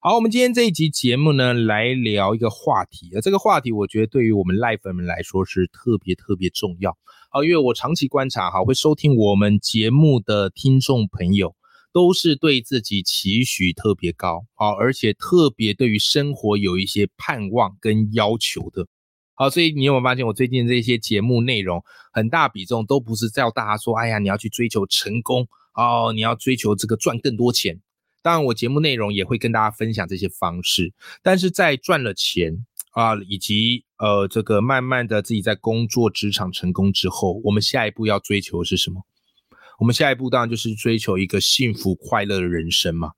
好，我们今天这一集节目呢，来聊一个话题，呃，这个话题我觉得对于我们 Live 粉们来说是特别特别重要。啊，因为我长期观察，哈，会收听我们节目的听众朋友，都是对自己期许特别高，啊，而且特别对于生活有一些盼望跟要求的。好，所以你有没有发现，我最近这些节目内容很大比重都不是叫大家说，哎呀，你要去追求成功哦，你要追求这个赚更多钱。当然，我节目内容也会跟大家分享这些方式，但是在赚了钱啊，以及呃这个慢慢的自己在工作职场成功之后，我们下一步要追求的是什么？我们下一步当然就是追求一个幸福快乐的人生嘛，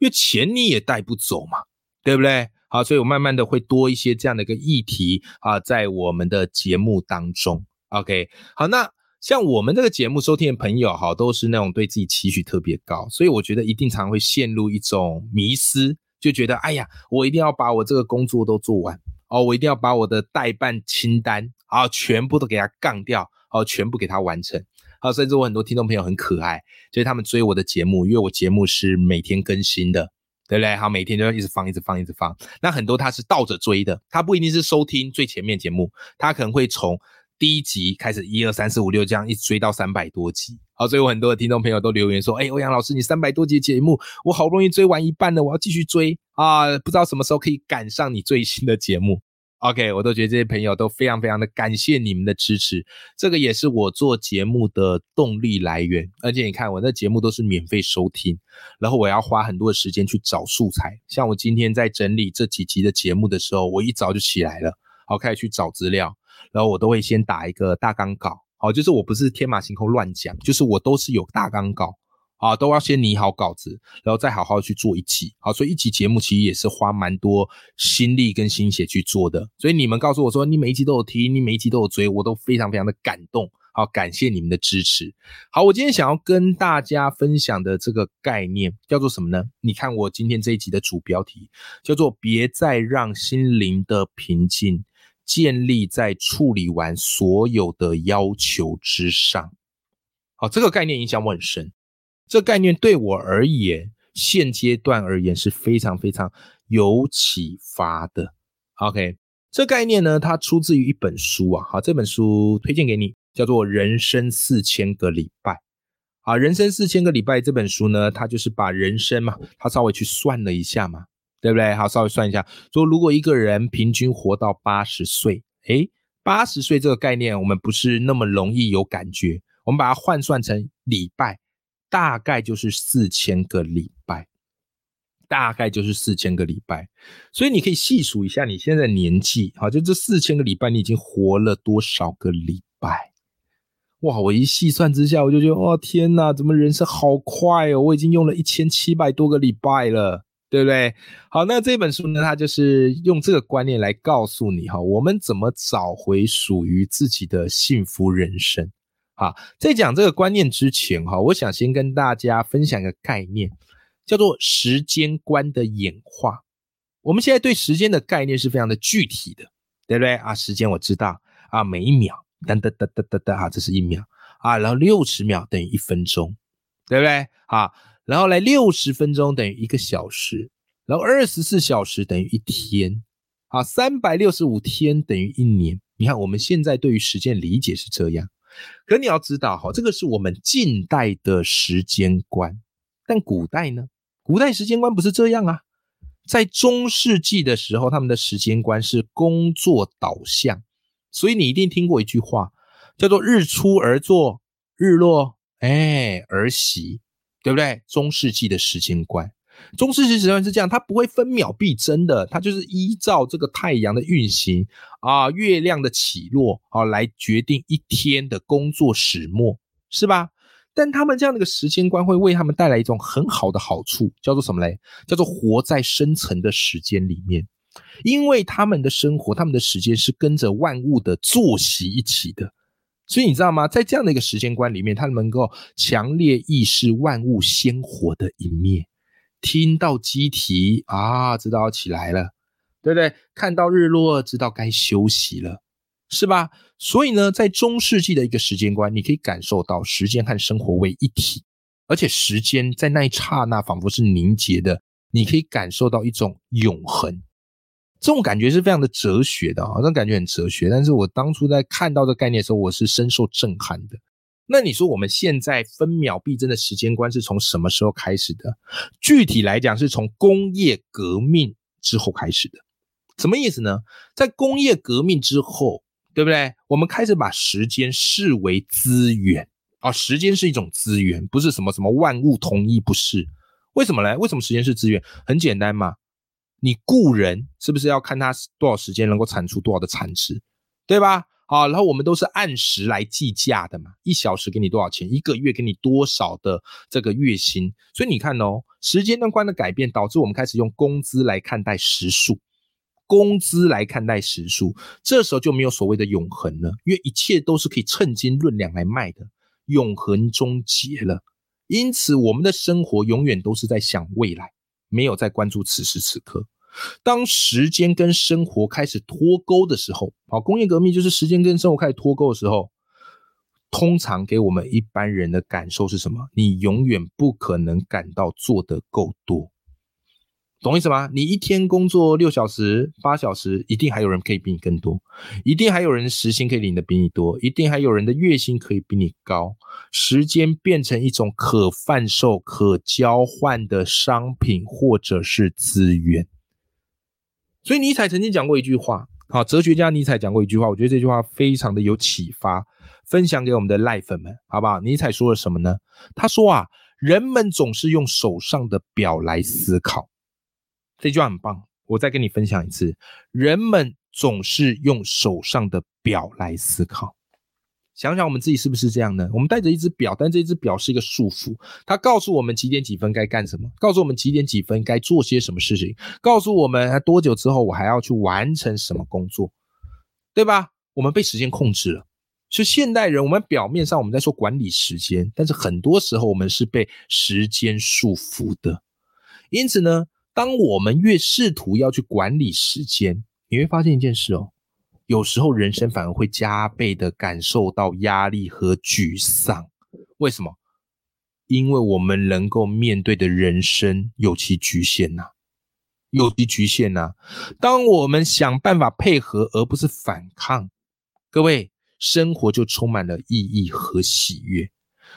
因为钱你也带不走嘛，对不对？好，所以我慢慢的会多一些这样的一个议题啊，在我们的节目当中。OK，好，那像我们这个节目收听的朋友哈，都是那种对自己期许特别高，所以我觉得一定常会陷入一种迷思，就觉得哎呀，我一定要把我这个工作都做完哦，我一定要把我的代办清单啊全部都给它杠掉，哦，全部给它完成。好，甚至我很多听众朋友很可爱，就是他们追我的节目，因为我节目是每天更新的。对不对？好，每天就要一直放，一直放，一直放。那很多他是倒着追的，他不一定是收听最前面节目，他可能会从第一集开始，一二三四五六这样一直追到三百多集。好，所以我很多的听众朋友都留言说：“哎，欧阳老师，你三百多集节目，我好不容易追完一半了，我要继续追啊！不知道什么时候可以赶上你最新的节目。” OK，我都觉得这些朋友都非常非常的感谢你们的支持，这个也是我做节目的动力来源。而且你看，我的节目都是免费收听，然后我要花很多的时间去找素材。像我今天在整理这几集的节目的时候，我一早就起来了，好开始去找资料，然后我都会先打一个大纲稿，好，就是我不是天马行空乱讲，就是我都是有大纲稿。啊，都要先拟好稿子，然后再好好去做一集。好，所以一集节目其实也是花蛮多心力跟心血去做的。所以你们告诉我说，你每一集都有听，你每一集都有追，我都非常非常的感动。好，感谢你们的支持。好，我今天想要跟大家分享的这个概念叫做什么呢？你看我今天这一集的主标题叫做“别再让心灵的平静建立在处理完所有的要求之上”。好，这个概念影响我很深。这概念对我而言，现阶段而言是非常非常有启发的。OK，这概念呢，它出自于一本书啊，好，这本书推荐给你，叫做《人生四千个礼拜》。啊，《人生四千个礼拜》这本书呢，它就是把人生嘛，它稍微去算了一下嘛，对不对？好，稍微算一下，说如果一个人平均活到八十岁，诶，八十岁这个概念，我们不是那么容易有感觉，我们把它换算成礼拜。大概就是四千个礼拜，大概就是四千个礼拜，所以你可以细数一下你现在年纪，好，就这四千个礼拜，你已经活了多少个礼拜？哇！我一细算之下，我就觉得，哇，天哪，怎么人生好快哦！我已经用了一千七百多个礼拜了，对不对？好，那这本书呢，它就是用这个观念来告诉你，哈，我们怎么找回属于自己的幸福人生。好，在讲这个观念之前，哈，我想先跟大家分享一个概念，叫做时间观的演化。我们现在对时间的概念是非常的具体的，对不对啊？时间我知道啊，每一秒，噔噔噔噔噔噔，啊，这是一秒啊，然后六十秒等于一分钟，对不对？啊，然后来六十分钟等于一个小时，然后二十四小时等于一天，啊，三百六十五天等于一年。你看我们现在对于时间理解是这样。可你要知道哈，这个是我们近代的时间观，但古代呢？古代时间观不是这样啊。在中世纪的时候，他们的时间观是工作导向，所以你一定听过一句话，叫做“日出而作，日落哎而息”，对不对？中世纪的时间观。中世纪时间观是这样，它不会分秒必争的，它就是依照这个太阳的运行啊、月亮的起落啊来决定一天的工作始末，是吧？但他们这样的一个时间观会为他们带来一种很好的好处，叫做什么嘞？叫做活在深层的时间里面。因为他们的生活、他们的时间是跟着万物的作息一起的，所以你知道吗？在这样的一个时间观里面，他能够强烈意识万物鲜活的一面。听到鸡啼啊，知道要起来了，对不对？看到日落，知道该休息了，是吧？所以呢，在中世纪的一个时间观，你可以感受到时间和生活为一体，而且时间在那一刹那仿佛是凝结的，你可以感受到一种永恒。这种感觉是非常的哲学的啊，这种感觉很哲学。但是我当初在看到这概念的时候，我是深受震撼的。那你说我们现在分秒必争的时间观是从什么时候开始的？具体来讲，是从工业革命之后开始的。什么意思呢？在工业革命之后，对不对？我们开始把时间视为资源啊，时间是一种资源，不是什么什么万物同一，不是？为什么呢？为什么时间是资源？很简单嘛。你雇人是不是要看他多少时间能够产出多少的产值，对吧？好，然后我们都是按时来计价的嘛，一小时给你多少钱，一个月给你多少的这个月薪。所以你看哦，时间段观的改变导致我们开始用工资来看待时数，工资来看待时数，这时候就没有所谓的永恒了，因为一切都是可以称斤论两来卖的，永恒终结了。因此，我们的生活永远都是在想未来。没有在关注此时此刻，当时间跟生活开始脱钩的时候，好，工业革命就是时间跟生活开始脱钩的时候，通常给我们一般人的感受是什么？你永远不可能感到做得够多。懂意思吗？你一天工作六小时、八小时，一定还有人可以比你更多，一定还有人时薪可以领的比你多，一定还有人的月薪可以比你高。时间变成一种可贩售、可交换的商品，或者是资源。所以尼采曾经讲过一句话，好，哲学家尼采讲过一句话，我觉得这句话非常的有启发，分享给我们的赖粉们，好不好？尼采说了什么呢？他说啊，人们总是用手上的表来思考。这句话很棒，我再跟你分享一次。人们总是用手上的表来思考，想想我们自己是不是这样呢？我们带着一只表，但这只表是一个束缚，它告诉我们几点几分该干什么，告诉我们几点几分该做些什么事情，告诉我们多久之后我还要去完成什么工作，对吧？我们被时间控制了。所以现代人，我们表面上我们在说管理时间，但是很多时候我们是被时间束缚的。因此呢？当我们越试图要去管理时间，你会发现一件事哦，有时候人生反而会加倍的感受到压力和沮丧。为什么？因为我们能够面对的人生有其局限呐，有其局限呐。当我们想办法配合而不是反抗，各位，生活就充满了意义和喜悦。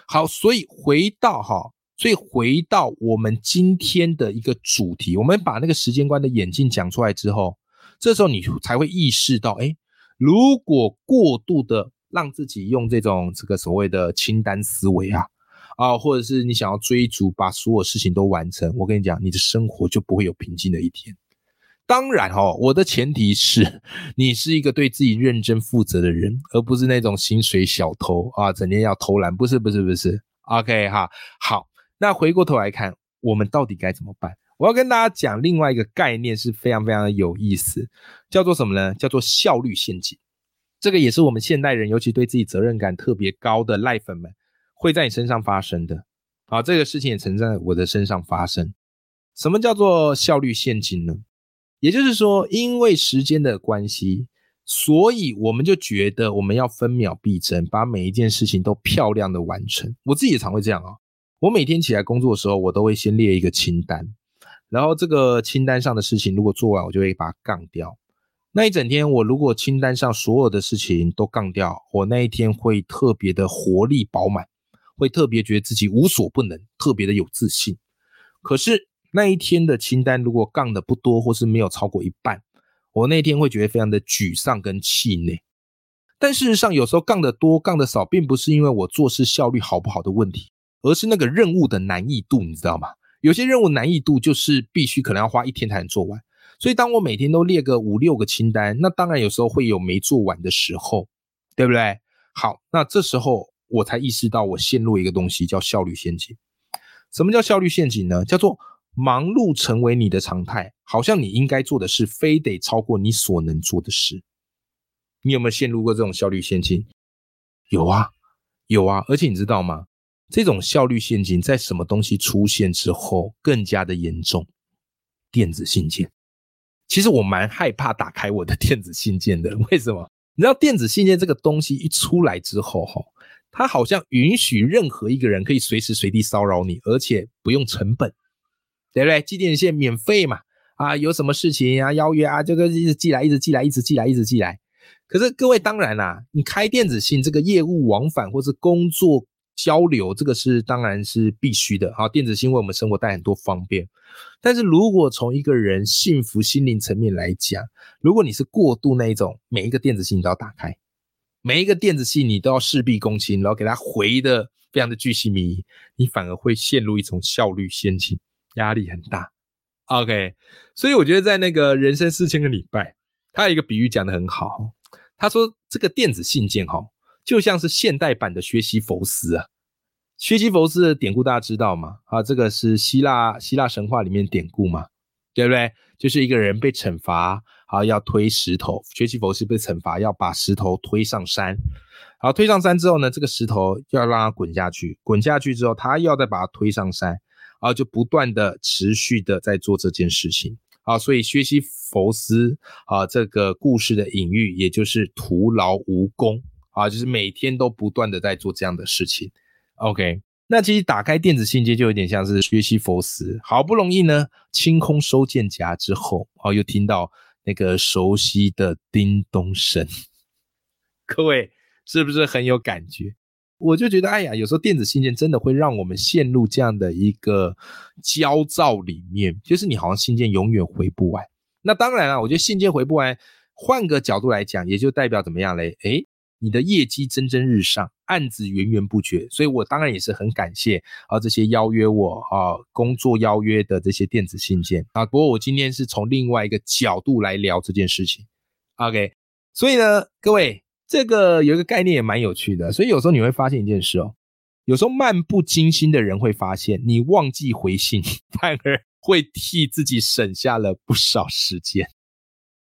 好，所以回到哈。所以回到我们今天的一个主题，我们把那个时间观的眼镜讲出来之后，这时候你才会意识到，哎，如果过度的让自己用这种这个所谓的清单思维啊，啊，或者是你想要追逐把所有事情都完成，我跟你讲，你的生活就不会有平静的一天。当然哦，我的前提是你是一个对自己认真负责的人，而不是那种薪水小偷啊，整天要偷懒。不是，不是，不是。OK 哈，好。那回过头来看，我们到底该怎么办？我要跟大家讲另外一个概念，是非常非常的有意思，叫做什么呢？叫做效率陷阱。这个也是我们现代人，尤其对自己责任感特别高的赖粉们，会在你身上发生的。好，这个事情也曾在我的身上发生。什么叫做效率陷阱呢？也就是说，因为时间的关系，所以我们就觉得我们要分秒必争，把每一件事情都漂亮的完成。我自己也常会这样啊。我每天起来工作的时候，我都会先列一个清单，然后这个清单上的事情如果做完，我就会把它杠掉。那一整天，我如果清单上所有的事情都杠掉，我那一天会特别的活力饱满，会特别觉得自己无所不能，特别的有自信。可是那一天的清单如果杠的不多，或是没有超过一半，我那天会觉得非常的沮丧跟气馁。但事实上，有时候杠的多，杠的少，并不是因为我做事效率好不好的问题。而是那个任务的难易度，你知道吗？有些任务难易度就是必须可能要花一天才能做完。所以当我每天都列个五六个清单，那当然有时候会有没做完的时候，对不对？好，那这时候我才意识到我陷入一个东西叫效率陷阱。什么叫效率陷阱呢？叫做忙碌成为你的常态，好像你应该做的事非得超过你所能做的事。你有没有陷入过这种效率陷阱？有啊，有啊，而且你知道吗？这种效率陷阱在什么东西出现之后更加的严重？电子信件。其实我蛮害怕打开我的电子信件的，为什么？你知道电子信件这个东西一出来之后，哈，它好像允许任何一个人可以随时随地骚扰你，而且不用成本，对不对？寄电子信免费嘛，啊，有什么事情啊，邀约啊，这个一直寄来，一直寄来，一直寄来，一直寄来。可是各位，当然啦，你开电子信这个业务往返或是工作。交流这个是当然是必须的，好，电子信为我们生活带很多方便。但是如果从一个人幸福心灵层面来讲，如果你是过度那一种，每一个电子信你都要打开，每一个电子信你都要事必躬亲，然后给他回的非常的巨细靡遗，你反而会陷入一种效率陷阱，压力很大。OK，所以我觉得在那个人生四千个礼拜，他有一个比喻讲的很好，他说这个电子信件哈。就像是现代版的薛西弗斯啊，薛西弗斯的典故大家知道吗？啊，这个是希腊希腊神话里面典故嘛，对不对？就是一个人被惩罚，啊，要推石头，薛西弗斯被惩罚要把石头推上山，好，推上山之后呢，这个石头要让它滚下去，滚下去之后，他要再把它推上山，然后就不断的持续的在做这件事情，啊，所以薛西弗斯啊，这个故事的隐喻也就是徒劳无功。啊，就是每天都不断的在做这样的事情。OK，那其实打开电子信件就有点像是学习佛斯，好不容易呢清空收件夹之后，哦，又听到那个熟悉的叮咚声，各位是不是很有感觉？我就觉得，哎呀，有时候电子信件真的会让我们陷入这样的一个焦躁里面，就是你好像信件永远回不完。那当然了，我觉得信件回不完，换个角度来讲，也就代表怎么样嘞？诶，你的业绩蒸蒸日上，案子源源不绝，所以我当然也是很感谢啊这些邀约我啊工作邀约的这些电子信件啊。不过我今天是从另外一个角度来聊这件事情，OK。所以呢，各位这个有一个概念也蛮有趣的，所以有时候你会发现一件事哦，有时候漫不经心的人会发现，你忘记回信，反而会替自己省下了不少时间。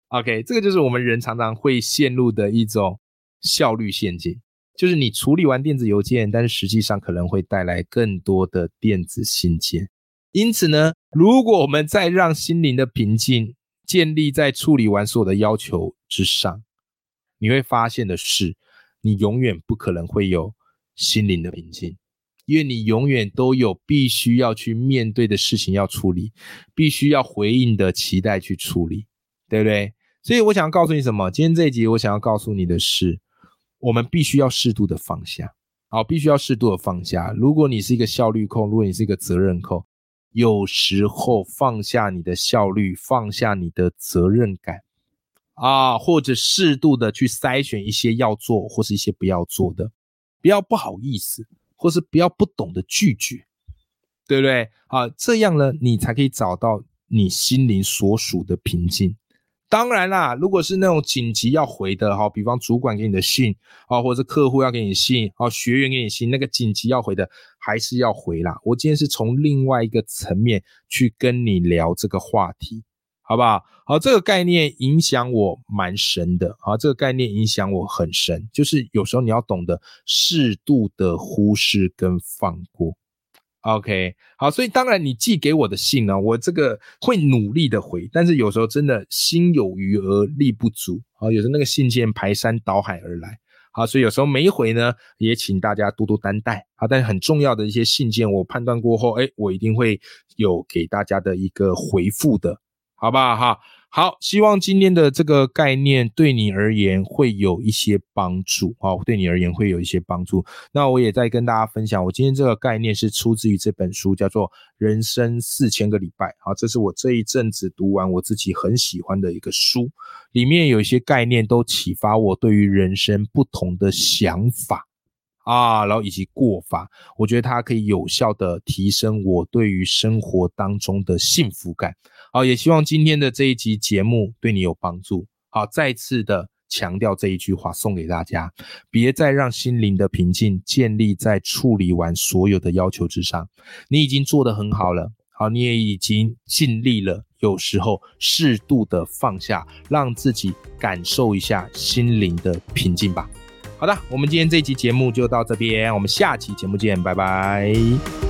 OK，这个就是我们人常常会陷入的一种。效率陷阱就是你处理完电子邮件，但是实际上可能会带来更多的电子信件。因此呢，如果我们再让心灵的平静建立在处理完所有的要求之上，你会发现的是，你永远不可能会有心灵的平静，因为你永远都有必须要去面对的事情要处理，必须要回应的期待去处理，对不对？所以我想要告诉你什么？今天这一集我想要告诉你的是。我们必须要适度的放下，好，必须要适度的放下。如果你是一个效率控，如果你是一个责任控，有时候放下你的效率，放下你的责任感，啊，或者适度的去筛选一些要做或是一些不要做的，不要不好意思，或是不要不懂得拒绝，对不对？啊，这样呢，你才可以找到你心灵所属的平静。当然啦，如果是那种紧急要回的哈，比方主管给你的信啊，或者是客户要给你信啊，学员给你信，那个紧急要回的还是要回啦。我今天是从另外一个层面去跟你聊这个话题，好不好？好，这个概念影响我蛮深的啊，这个概念影响我很深，就是有时候你要懂得适度的忽视跟放过。OK，好，所以当然你寄给我的信呢，我这个会努力的回，但是有时候真的心有余而力不足啊，有时候那个信件排山倒海而来，好，所以有时候没回呢，也请大家多多担待啊。但是很重要的一些信件，我判断过后，哎，我一定会有给大家的一个回复的，好不好哈？好，希望今天的这个概念对你而言会有一些帮助啊，对你而言会有一些帮助。那我也在跟大家分享，我今天这个概念是出自于这本书，叫做《人生四千个礼拜》。好，这是我这一阵子读完我自己很喜欢的一个书，里面有一些概念都启发我对于人生不同的想法啊，然后以及过法，我觉得它可以有效的提升我对于生活当中的幸福感。好，也希望今天的这一集节目对你有帮助。好，再次的强调这一句话，送给大家：别再让心灵的平静建立在处理完所有的要求之上。你已经做得很好了。好，你也已经尽力了，有时候适度的放下，让自己感受一下心灵的平静吧。好的，我们今天这期节目就到这边，我们下期节目见，拜拜。